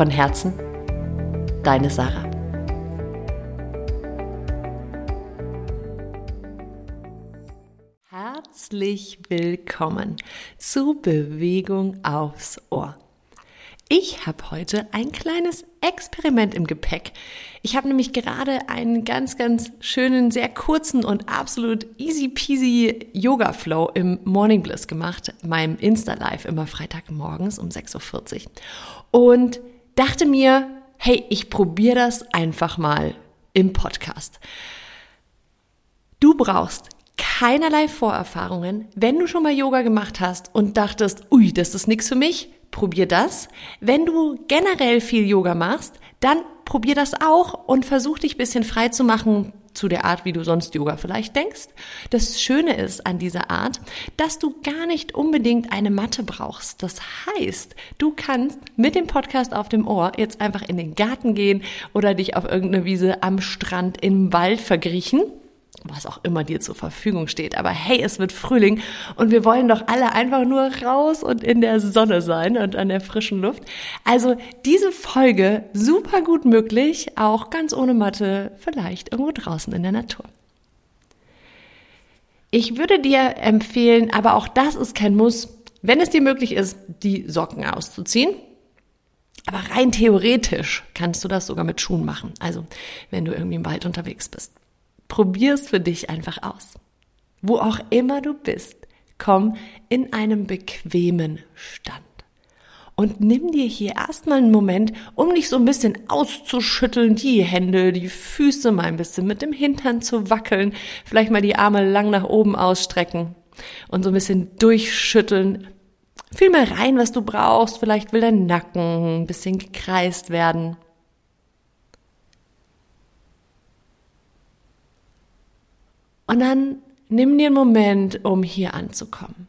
Von Herzen, deine Sarah. Herzlich willkommen zu Bewegung aufs Ohr. Ich habe heute ein kleines Experiment im Gepäck. Ich habe nämlich gerade einen ganz, ganz schönen, sehr kurzen und absolut easy peasy Yoga Flow im Morning Bliss gemacht, meinem Insta Live immer Freitagmorgens um 6.40 Uhr. Und dachte mir, hey, ich probiere das einfach mal im Podcast. Du brauchst keinerlei Vorerfahrungen. Wenn du schon mal Yoga gemacht hast und dachtest, ui, das ist nichts für mich, probier das. Wenn du generell viel Yoga machst, dann probier das auch und versuch dich bisschen frei zu machen zu der Art, wie du sonst Yoga vielleicht denkst. Das Schöne ist an dieser Art, dass du gar nicht unbedingt eine Matte brauchst. Das heißt, du kannst mit dem Podcast auf dem Ohr jetzt einfach in den Garten gehen oder dich auf irgendeine Wiese am Strand im Wald vergriechen was auch immer dir zur Verfügung steht. Aber hey, es wird Frühling und wir wollen doch alle einfach nur raus und in der Sonne sein und an der frischen Luft. Also diese Folge super gut möglich, auch ganz ohne Matte, vielleicht irgendwo draußen in der Natur. Ich würde dir empfehlen, aber auch das ist kein Muss, wenn es dir möglich ist, die Socken auszuziehen. Aber rein theoretisch kannst du das sogar mit Schuhen machen. Also, wenn du irgendwie im Wald unterwegs bist. Probier für dich einfach aus. Wo auch immer du bist, komm in einem bequemen Stand. Und nimm dir hier erstmal einen Moment, um dich so ein bisschen auszuschütteln, die Hände, die Füße mal ein bisschen mit dem Hintern zu wackeln, vielleicht mal die Arme lang nach oben ausstrecken und so ein bisschen durchschütteln. Fühl mal rein, was du brauchst. Vielleicht will dein Nacken ein bisschen gekreist werden. Und dann nimm dir einen Moment, um hier anzukommen.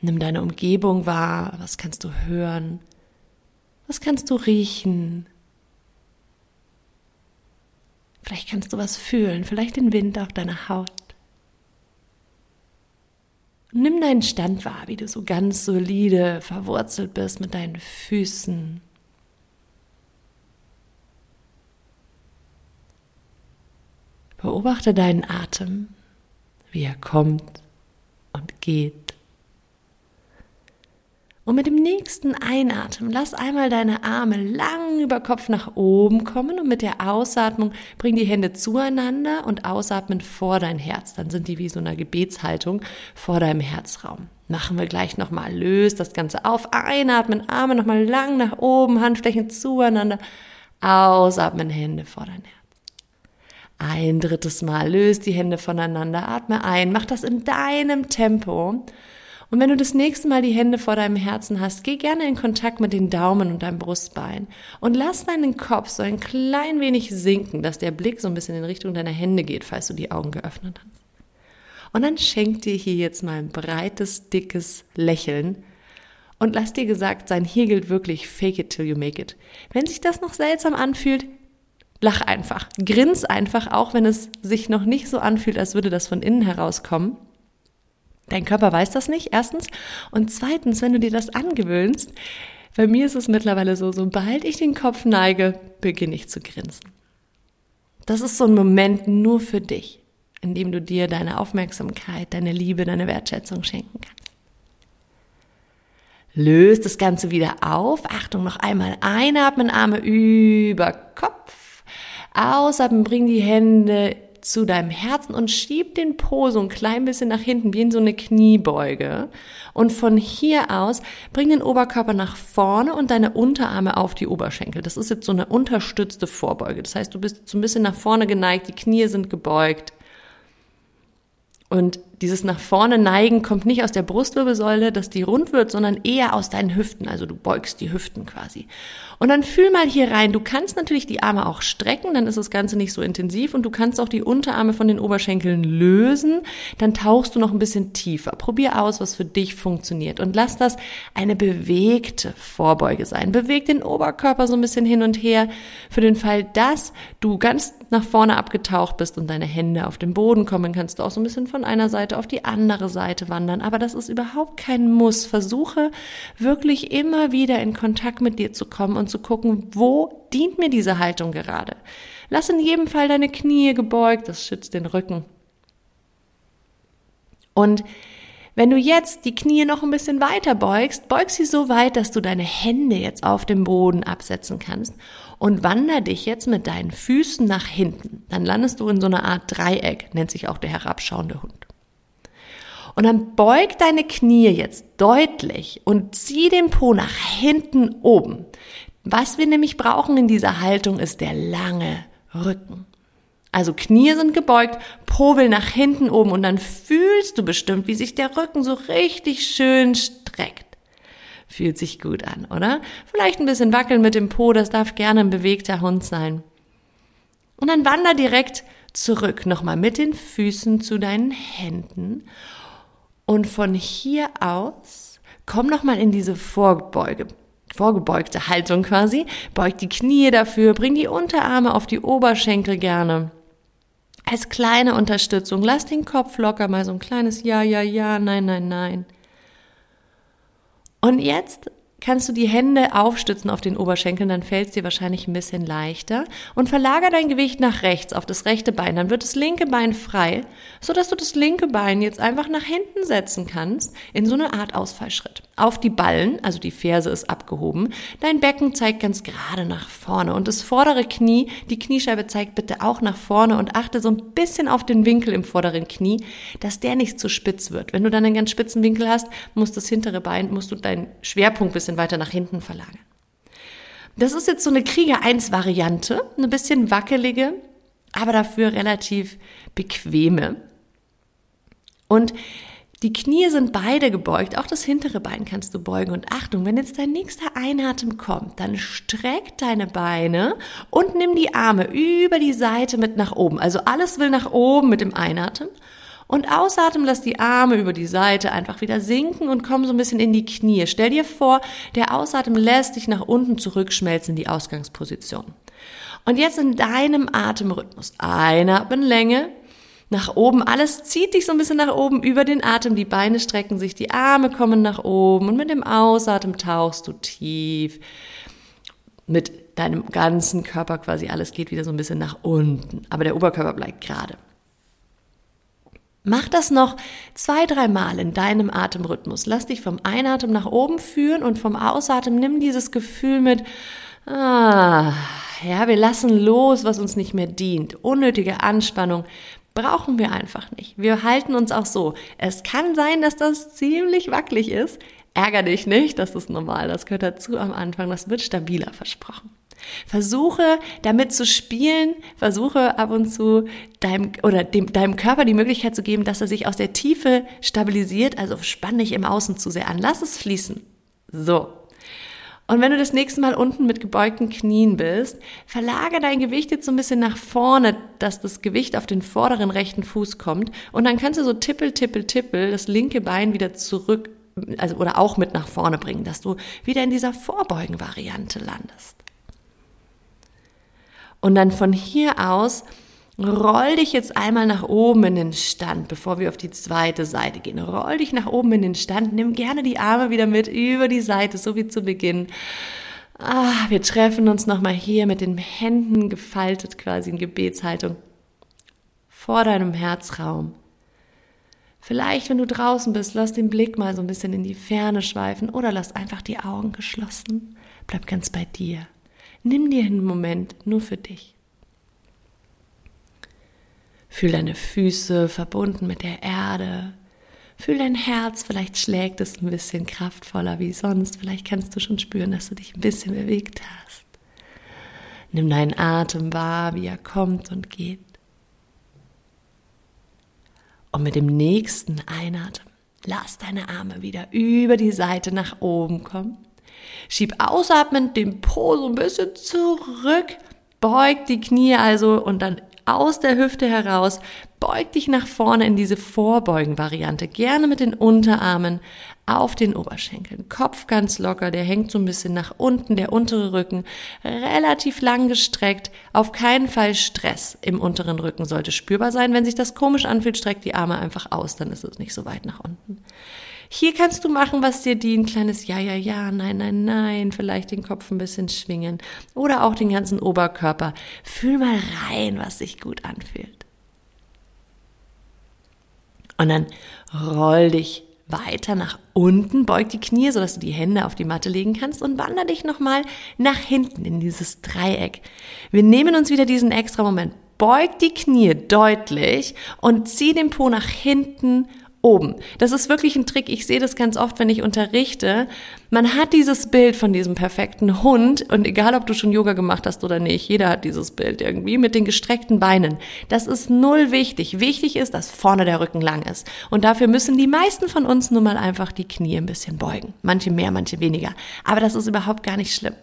Nimm deine Umgebung wahr. Was kannst du hören? Was kannst du riechen? Vielleicht kannst du was fühlen, vielleicht den Wind auf deiner Haut. Nimm deinen Stand wahr, wie du so ganz solide verwurzelt bist mit deinen Füßen. Beobachte deinen Atem, wie er kommt und geht. Und mit dem nächsten Einatmen lass einmal deine Arme lang über Kopf nach oben kommen und mit der Ausatmung bring die Hände zueinander und ausatmen vor dein Herz. Dann sind die wie so eine Gebetshaltung vor deinem Herzraum. Machen wir gleich nochmal. Löst das Ganze auf. Einatmen, Arme nochmal lang nach oben, Handflächen zueinander. Ausatmen, Hände vor dein Herz. Ein drittes Mal löst die Hände voneinander, atme ein, mach das in deinem Tempo. Und wenn du das nächste Mal die Hände vor deinem Herzen hast, geh gerne in Kontakt mit den Daumen und deinem Brustbein und lass deinen Kopf so ein klein wenig sinken, dass der Blick so ein bisschen in Richtung deiner Hände geht, falls du die Augen geöffnet hast. Und dann schenk dir hier jetzt mal ein breites, dickes Lächeln und lass dir gesagt sein, hier gilt wirklich fake it till you make it. Wenn sich das noch seltsam anfühlt, Lach einfach. Grins einfach, auch wenn es sich noch nicht so anfühlt, als würde das von innen herauskommen. Dein Körper weiß das nicht, erstens. Und zweitens, wenn du dir das angewöhnst, bei mir ist es mittlerweile so, sobald ich den Kopf neige, beginne ich zu grinsen. Das ist so ein Moment nur für dich, in dem du dir deine Aufmerksamkeit, deine Liebe, deine Wertschätzung schenken kannst. Löst das Ganze wieder auf. Achtung, noch einmal einatmen, Arme über Kopf. Ausatmen, bring die Hände zu deinem Herzen und schieb den Po so ein klein bisschen nach hinten, wie in so eine Kniebeuge. Und von hier aus bring den Oberkörper nach vorne und deine Unterarme auf die Oberschenkel. Das ist jetzt so eine unterstützte Vorbeuge. Das heißt, du bist so ein bisschen nach vorne geneigt, die Knie sind gebeugt. Und Dieses nach vorne neigen kommt nicht aus der Brustwirbelsäule, dass die rund wird, sondern eher aus deinen Hüften. Also du beugst die Hüften quasi. Und dann fühl mal hier rein. Du kannst natürlich die Arme auch strecken, dann ist das Ganze nicht so intensiv und du kannst auch die Unterarme von den Oberschenkeln lösen. Dann tauchst du noch ein bisschen tiefer. Probier aus, was für dich funktioniert und lass das eine bewegte Vorbeuge sein. Beweg den Oberkörper so ein bisschen hin und her für den Fall, dass du ganz nach vorne abgetaucht bist und deine Hände auf den Boden kommen, kannst du auch so ein bisschen von einer Seite auf die andere Seite wandern. Aber das ist überhaupt kein Muss. Versuche wirklich immer wieder in Kontakt mit dir zu kommen und zu gucken, wo dient mir diese Haltung gerade. Lass in jedem Fall deine Knie gebeugt, das schützt den Rücken. Und wenn du jetzt die Knie noch ein bisschen weiter beugst, beug sie so weit, dass du deine Hände jetzt auf dem Boden absetzen kannst und wander dich jetzt mit deinen Füßen nach hinten. Dann landest du in so einer Art Dreieck, nennt sich auch der herabschauende Hund. Und dann beug deine Knie jetzt deutlich und zieh den Po nach hinten oben. Was wir nämlich brauchen in dieser Haltung ist der lange Rücken. Also Knie sind gebeugt, Po will nach hinten oben und dann fühlst du bestimmt, wie sich der Rücken so richtig schön streckt. Fühlt sich gut an, oder? Vielleicht ein bisschen wackeln mit dem Po, das darf gerne ein bewegter Hund sein. Und dann wander direkt zurück, nochmal mit den Füßen zu deinen Händen. Und von hier aus komm nochmal in diese Vorbeuge, vorgebeugte Haltung quasi. Beug die Knie dafür, bring die Unterarme auf die Oberschenkel gerne als kleine Unterstützung. Lass den Kopf locker, mal so ein kleines Ja, ja, ja, nein, nein, nein. Und jetzt kannst du die Hände aufstützen auf den Oberschenkeln, dann fällt es dir wahrscheinlich ein bisschen leichter und verlager dein Gewicht nach rechts auf das rechte Bein, dann wird das linke Bein frei, so dass du das linke Bein jetzt einfach nach hinten setzen kannst in so eine Art Ausfallschritt. Auf die Ballen, also die Ferse ist abgehoben, dein Becken zeigt ganz gerade nach vorne und das vordere Knie, die Kniescheibe zeigt bitte auch nach vorne und achte so ein bisschen auf den Winkel im vorderen Knie, dass der nicht zu spitz wird. Wenn du dann einen ganz spitzen Winkel hast, muss das hintere Bein, musst du deinen Schwerpunkt bisschen bisschen weiter nach hinten verlagern. Das ist jetzt so eine Krieger 1 Variante, eine bisschen wackelige, aber dafür relativ bequeme. Und die Knie sind beide gebeugt, auch das hintere Bein kannst du beugen. Und Achtung, wenn jetzt dein nächster Einatmen kommt, dann streck deine Beine und nimm die Arme über die Seite mit nach oben. Also alles will nach oben mit dem Einatmen. Und ausatmen, lass die Arme über die Seite einfach wieder sinken und komm so ein bisschen in die Knie. Stell dir vor, der Ausatmen lässt dich nach unten zurückschmelzen in die Ausgangsposition. Und jetzt in deinem Atemrhythmus. Einatmen, Länge, nach oben. Alles zieht dich so ein bisschen nach oben über den Atem. Die Beine strecken sich, die Arme kommen nach oben und mit dem Ausatmen tauchst du tief mit deinem ganzen Körper quasi. Alles geht wieder so ein bisschen nach unten. Aber der Oberkörper bleibt gerade. Mach das noch zwei, drei Mal in deinem Atemrhythmus. Lass dich vom Einatmen nach oben führen und vom Ausatmen nimm dieses Gefühl mit, ah, ja, wir lassen los, was uns nicht mehr dient. Unnötige Anspannung brauchen wir einfach nicht. Wir halten uns auch so. Es kann sein, dass das ziemlich wackelig ist. Ärger dich nicht, das ist normal, das gehört dazu am Anfang, das wird stabiler versprochen. Versuche damit zu spielen, versuche ab und zu deinem oder dem, deinem Körper die Möglichkeit zu geben, dass er sich aus der Tiefe stabilisiert, also spann dich im Außen zu sehr an, lass es fließen. So. Und wenn du das nächste Mal unten mit gebeugten Knien bist, verlagere dein Gewicht jetzt so ein bisschen nach vorne, dass das Gewicht auf den vorderen rechten Fuß kommt. Und dann kannst du so tippel, tippel, tippel das linke Bein wieder zurück, also oder auch mit nach vorne bringen, dass du wieder in dieser Vorbeugen-Variante landest. Und dann von hier aus roll dich jetzt einmal nach oben in den Stand, bevor wir auf die zweite Seite gehen. Roll dich nach oben in den Stand, nimm gerne die Arme wieder mit über die Seite, so wie zu Beginn. Ah, wir treffen uns nochmal hier mit den Händen gefaltet quasi in Gebetshaltung vor deinem Herzraum. Vielleicht, wenn du draußen bist, lass den Blick mal so ein bisschen in die Ferne schweifen oder lass einfach die Augen geschlossen. Bleib ganz bei dir. Nimm dir einen Moment nur für dich. Fühl deine Füße verbunden mit der Erde. Fühl dein Herz, vielleicht schlägt es ein bisschen kraftvoller wie sonst. Vielleicht kannst du schon spüren, dass du dich ein bisschen bewegt hast. Nimm deinen Atem wahr, wie er kommt und geht. Und mit dem nächsten Einatmen lass deine Arme wieder über die Seite nach oben kommen. Schieb ausatmend den Po so ein bisschen zurück, beug die Knie also und dann aus der Hüfte heraus, beug dich nach vorne in diese Vorbeugen-Variante. Gerne mit den Unterarmen auf den Oberschenkeln. Kopf ganz locker, der hängt so ein bisschen nach unten, der untere Rücken relativ lang gestreckt. Auf keinen Fall Stress im unteren Rücken sollte spürbar sein. Wenn sich das komisch anfühlt, streck die Arme einfach aus, dann ist es nicht so weit nach unten. Hier kannst du machen, was dir dient. Kleines Ja, ja, ja, nein, nein, nein. Vielleicht den Kopf ein bisschen schwingen. Oder auch den ganzen Oberkörper. Fühl mal rein, was sich gut anfühlt. Und dann roll dich weiter nach unten, beug die Knie, sodass du die Hände auf die Matte legen kannst und wander dich nochmal nach hinten in dieses Dreieck. Wir nehmen uns wieder diesen extra Moment. Beug die Knie deutlich und zieh den Po nach hinten oben. Das ist wirklich ein Trick. Ich sehe das ganz oft, wenn ich unterrichte. Man hat dieses Bild von diesem perfekten Hund und egal, ob du schon Yoga gemacht hast oder nicht, jeder hat dieses Bild irgendwie mit den gestreckten Beinen. Das ist null wichtig. Wichtig ist, dass vorne der Rücken lang ist. Und dafür müssen die meisten von uns nun mal einfach die Knie ein bisschen beugen. Manche mehr, manche weniger. Aber das ist überhaupt gar nicht schlimm.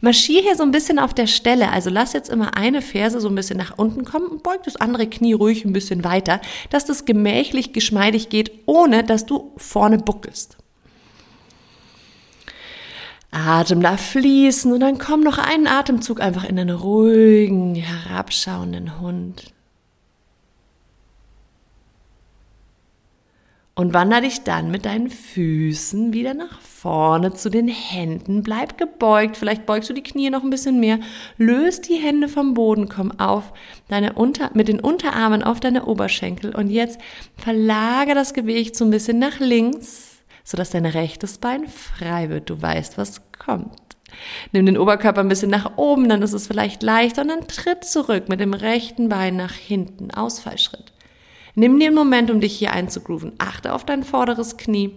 Marschier hier so ein bisschen auf der Stelle. Also lass jetzt immer eine Ferse so ein bisschen nach unten kommen und beug das andere Knie ruhig ein bisschen weiter, dass das gemächlich, geschmeidig geht, ohne dass du vorne buckelst. Atem da fließen und dann komm noch einen Atemzug einfach in einen ruhigen, herabschauenden Hund. Und wander dich dann mit deinen Füßen wieder nach vorne zu den Händen. Bleib gebeugt. Vielleicht beugst du die Knie noch ein bisschen mehr. Löst die Hände vom Boden. Komm auf deine Unter, mit den Unterarmen auf deine Oberschenkel. Und jetzt verlagere das Gewicht so ein bisschen nach links, sodass dein rechtes Bein frei wird. Du weißt, was kommt. Nimm den Oberkörper ein bisschen nach oben, dann ist es vielleicht leichter und dann tritt zurück mit dem rechten Bein nach hinten. Ausfallschritt. Nimm dir einen Moment, um dich hier einzugrooven. Achte auf dein vorderes Knie.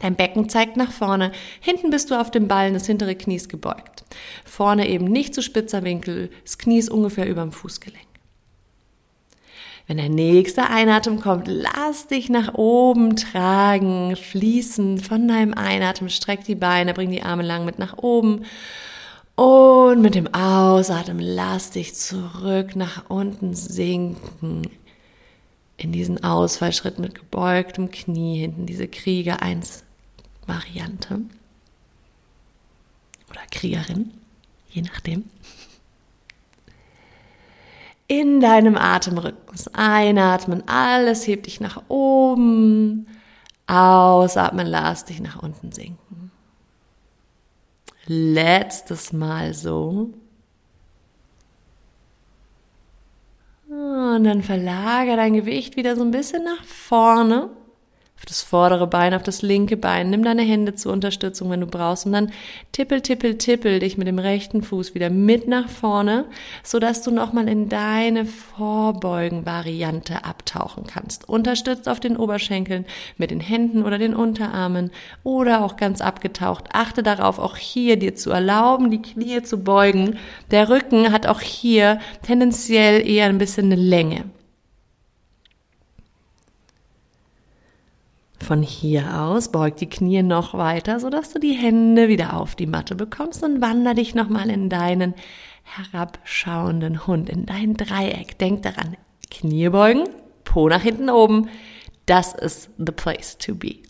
Dein Becken zeigt nach vorne. Hinten bist du auf dem Ballen des hintere Knies gebeugt. Vorne eben nicht zu spitzer Winkel. Das Knie ist ungefähr über dem Fußgelenk. Wenn der nächste Einatmen kommt, lass dich nach oben tragen, fließen von deinem Einatmen, streck die Beine, bring die Arme lang mit nach oben. Und mit dem Ausatmen lass dich zurück nach unten sinken in diesen Ausfallschritt mit gebeugtem Knie hinten, diese Krieger 1 Variante oder Kriegerin, je nachdem. In deinem Atemrhythmus einatmen, alles hebt dich nach oben, ausatmen, lass dich nach unten sinken. Letztes Mal so. Und dann verlagere dein Gewicht wieder so ein bisschen nach vorne das vordere Bein, auf das linke Bein. Nimm deine Hände zur Unterstützung, wenn du brauchst. Und dann tippel, tippel, tippel dich mit dem rechten Fuß wieder mit nach vorne, sodass du nochmal in deine Vorbeugen-Variante abtauchen kannst. Unterstützt auf den Oberschenkeln mit den Händen oder den Unterarmen oder auch ganz abgetaucht. Achte darauf, auch hier dir zu erlauben, die Knie zu beugen. Der Rücken hat auch hier tendenziell eher ein bisschen eine Länge. Von hier aus beug die Knie noch weiter, sodass du die Hände wieder auf die Matte bekommst und wander dich nochmal in deinen herabschauenden Hund, in dein Dreieck. Denk daran, Knie beugen, Po nach hinten oben. Das ist the place to be.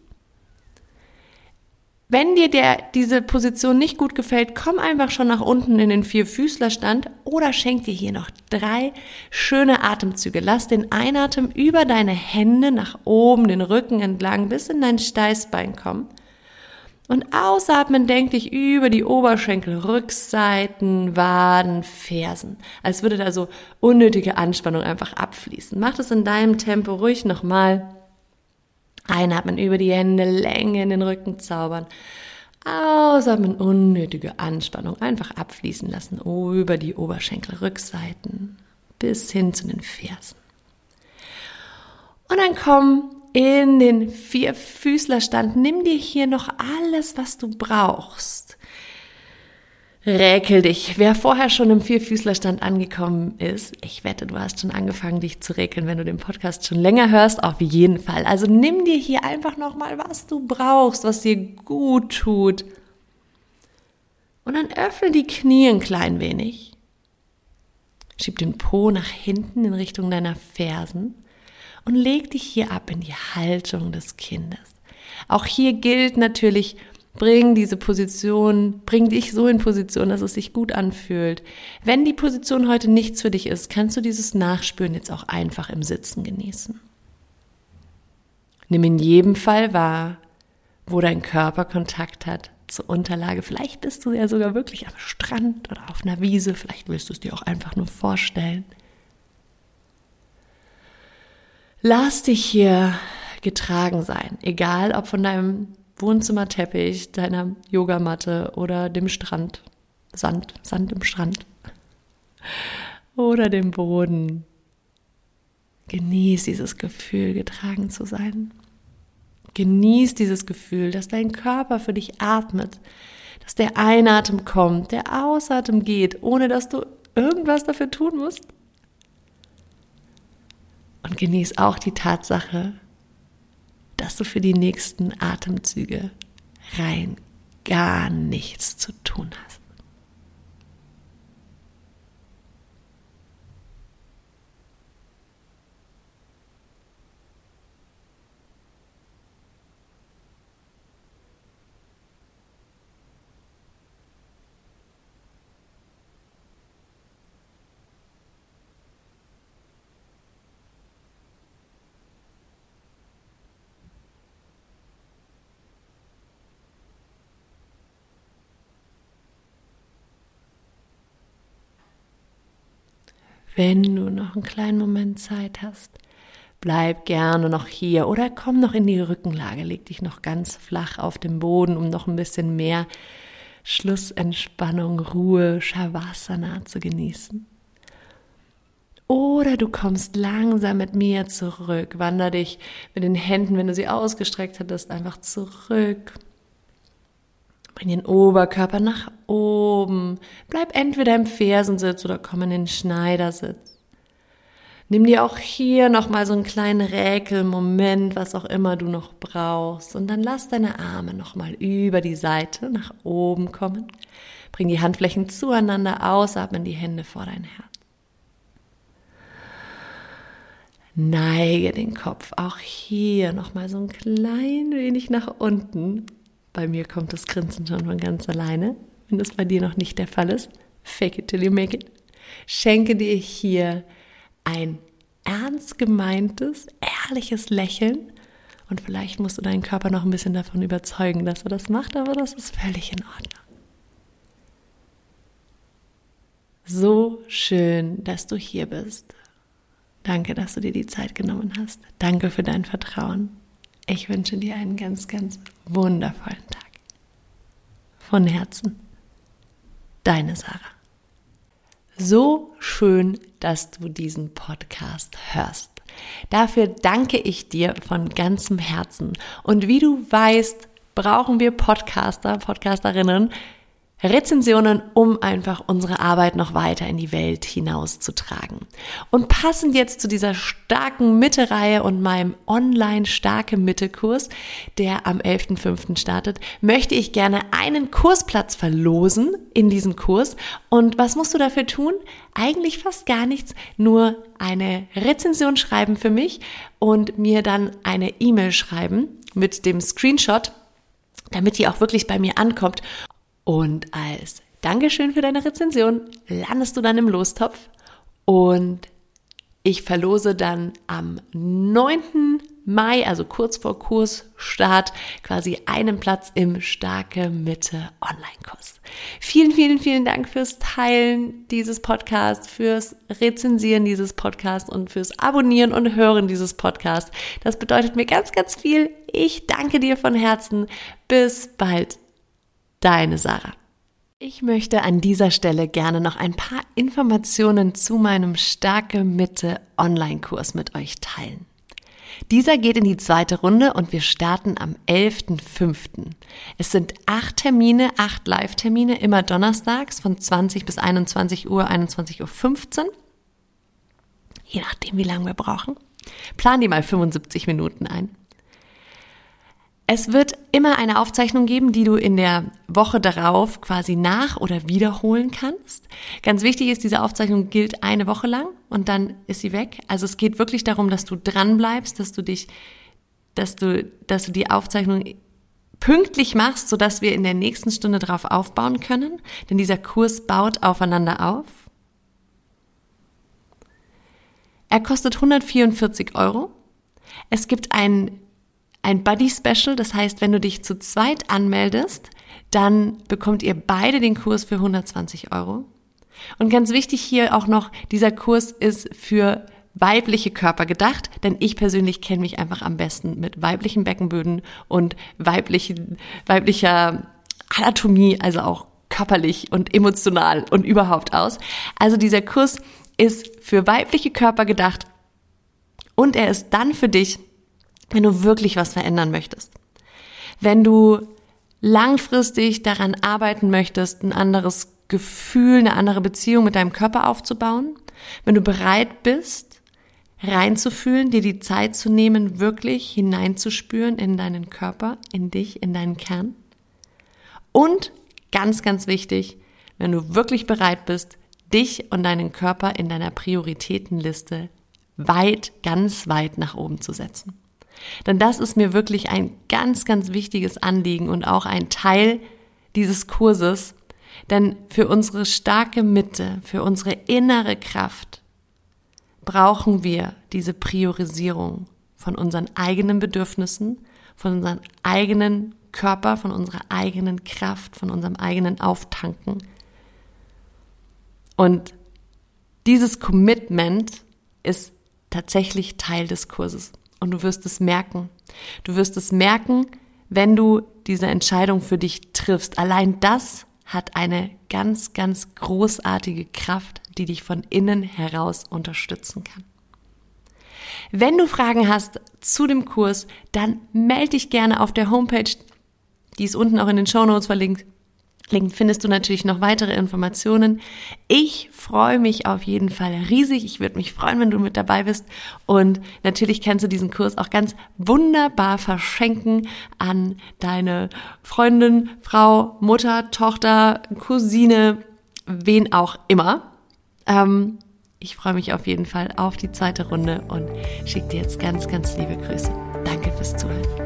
Wenn dir der, diese Position nicht gut gefällt, komm einfach schon nach unten in den Vierfüßlerstand oder schenk dir hier noch drei schöne Atemzüge. Lass den Einatmen über deine Hände nach oben, den Rücken entlang bis in dein Steißbein kommen. Und ausatmen denk dich über die Oberschenkel, Rückseiten, Waden, Fersen. Als würde da so unnötige Anspannung einfach abfließen. Mach das in deinem Tempo ruhig nochmal. Einatmen über die Hände, Länge in den Rücken zaubern. Ausatmen, unnötige Anspannung einfach abfließen lassen über die Oberschenkelrückseiten bis hin zu den Fersen. Und dann komm in den Vierfüßlerstand. Nimm dir hier noch alles, was du brauchst. Räkel dich. Wer vorher schon im Vierfüßlerstand angekommen ist, ich wette, du hast schon angefangen, dich zu räkeln, wenn du den Podcast schon länger hörst, auf jeden Fall. Also nimm dir hier einfach nochmal, was du brauchst, was dir gut tut. Und dann öffne die Knie ein klein wenig. Schieb den Po nach hinten in Richtung deiner Fersen und leg dich hier ab in die Haltung des Kindes. Auch hier gilt natürlich, Bring diese Position, bring dich so in Position, dass es sich gut anfühlt. Wenn die Position heute nichts für dich ist, kannst du dieses Nachspüren jetzt auch einfach im Sitzen genießen. Nimm in jedem Fall wahr, wo dein Körper Kontakt hat zur Unterlage. Vielleicht bist du ja sogar wirklich am Strand oder auf einer Wiese. Vielleicht willst du es dir auch einfach nur vorstellen. Lass dich hier getragen sein, egal ob von deinem Wohnzimmerteppich, deiner Yogamatte oder dem Strand. Sand, Sand im Strand. Oder dem Boden. Genieß dieses Gefühl, getragen zu sein. Genieß dieses Gefühl, dass dein Körper für dich atmet, dass der Einatmen kommt, der Ausatmen geht, ohne dass du irgendwas dafür tun musst. Und genieß auch die Tatsache, dass du für die nächsten Atemzüge rein gar nichts zu tun hast. Wenn du noch einen kleinen Moment Zeit hast, bleib gerne noch hier oder komm noch in die Rückenlage, leg dich noch ganz flach auf dem Boden, um noch ein bisschen mehr Schlussentspannung, Ruhe, Shavasana zu genießen. Oder du kommst langsam mit mir zurück, wander dich mit den Händen, wenn du sie ausgestreckt hattest, einfach zurück Bring den Oberkörper nach oben. Bleib entweder im Fersensitz oder komm in den Schneidersitz. Nimm dir auch hier nochmal so einen kleinen Räkelmoment, was auch immer du noch brauchst. Und dann lass deine Arme nochmal über die Seite nach oben kommen. Bring die Handflächen zueinander, ausatmen die Hände vor dein Herz. Neige den Kopf auch hier nochmal so ein klein wenig nach unten bei mir kommt das Grinsen schon von ganz alleine. Wenn das bei dir noch nicht der Fall ist, fake it till you make it. Schenke dir hier ein ernst gemeintes, ehrliches Lächeln und vielleicht musst du deinen Körper noch ein bisschen davon überzeugen, dass er das macht, aber das ist völlig in Ordnung. So schön, dass du hier bist. Danke, dass du dir die Zeit genommen hast. Danke für dein Vertrauen. Ich wünsche dir einen ganz, ganz wundervollen Tag. Von Herzen. Deine Sarah. So schön, dass du diesen Podcast hörst. Dafür danke ich dir von ganzem Herzen. Und wie du weißt, brauchen wir Podcaster, Podcasterinnen, Rezensionen, um einfach unsere Arbeit noch weiter in die Welt hinauszutragen. Und passend jetzt zu dieser starken Mitte-Reihe und meinem online starke Mitte-Kurs, der am 11.05. startet, möchte ich gerne einen Kursplatz verlosen in diesem Kurs. Und was musst du dafür tun? Eigentlich fast gar nichts, nur eine Rezension schreiben für mich und mir dann eine E-Mail schreiben mit dem Screenshot damit die auch wirklich bei mir ankommt. Und als Dankeschön für deine Rezension landest du dann im Lostopf und ich verlose dann am 9. Mai, also kurz vor Kursstart, quasi einen Platz im Starke Mitte Online-Kurs. Vielen, vielen, vielen Dank fürs Teilen dieses Podcasts, fürs Rezensieren dieses Podcasts und fürs Abonnieren und Hören dieses Podcasts. Das bedeutet mir ganz, ganz viel. Ich danke dir von Herzen. Bis bald. Deine Sarah. Ich möchte an dieser Stelle gerne noch ein paar Informationen zu meinem Starke Mitte Online-Kurs mit euch teilen. Dieser geht in die zweite Runde und wir starten am 11.05. Es sind acht Termine, acht Live-Termine, immer donnerstags von 20 bis 21 Uhr, 21.15 Uhr. Je nachdem, wie lange wir brauchen. Plan die mal 75 Minuten ein. Es wird immer eine Aufzeichnung geben, die du in der Woche darauf quasi nach- oder wiederholen kannst. Ganz wichtig ist, diese Aufzeichnung gilt eine Woche lang und dann ist sie weg. Also es geht wirklich darum, dass du dran bleibst, dass du dich, dass du, dass du die Aufzeichnung pünktlich machst, sodass wir in der nächsten Stunde darauf aufbauen können. Denn dieser Kurs baut aufeinander auf. Er kostet 144 Euro. Es gibt ein ein Buddy Special. Das heißt, wenn du dich zu zweit anmeldest, dann bekommt ihr beide den Kurs für 120 Euro. Und ganz wichtig hier auch noch, dieser Kurs ist für weibliche Körper gedacht, denn ich persönlich kenne mich einfach am besten mit weiblichen Beckenböden und weiblichen, weiblicher Anatomie, also auch körperlich und emotional und überhaupt aus. Also dieser Kurs ist für weibliche Körper gedacht und er ist dann für dich, wenn du wirklich was verändern möchtest. Wenn du langfristig daran arbeiten möchtest, ein anderes Gefühl, eine andere Beziehung mit deinem Körper aufzubauen, wenn du bereit bist, reinzufühlen, dir die Zeit zu nehmen, wirklich hineinzuspüren in deinen Körper, in dich, in deinen Kern. Und ganz, ganz wichtig, wenn du wirklich bereit bist, dich und deinen Körper in deiner Prioritätenliste weit, ganz weit nach oben zu setzen. Denn das ist mir wirklich ein ganz, ganz wichtiges Anliegen und auch ein Teil dieses Kurses. Denn für unsere starke Mitte, für unsere innere Kraft brauchen wir diese Priorisierung von unseren eigenen Bedürfnissen, von unserem eigenen Körper, von unserer eigenen Kraft, von unserem eigenen Auftanken. Und dieses Commitment ist tatsächlich Teil des Kurses. Und du wirst es merken. Du wirst es merken, wenn du diese Entscheidung für dich triffst. Allein das hat eine ganz, ganz großartige Kraft, die dich von innen heraus unterstützen kann. Wenn du Fragen hast zu dem Kurs, dann melde dich gerne auf der Homepage. Die ist unten auch in den Show Notes verlinkt. Link findest du natürlich noch weitere Informationen. Ich freue mich auf jeden Fall riesig. Ich würde mich freuen, wenn du mit dabei bist. Und natürlich kannst du diesen Kurs auch ganz wunderbar verschenken an deine Freundin, Frau, Mutter, Tochter, Cousine, wen auch immer. Ähm, ich freue mich auf jeden Fall auf die zweite Runde und schicke dir jetzt ganz, ganz liebe Grüße. Danke fürs Zuhören.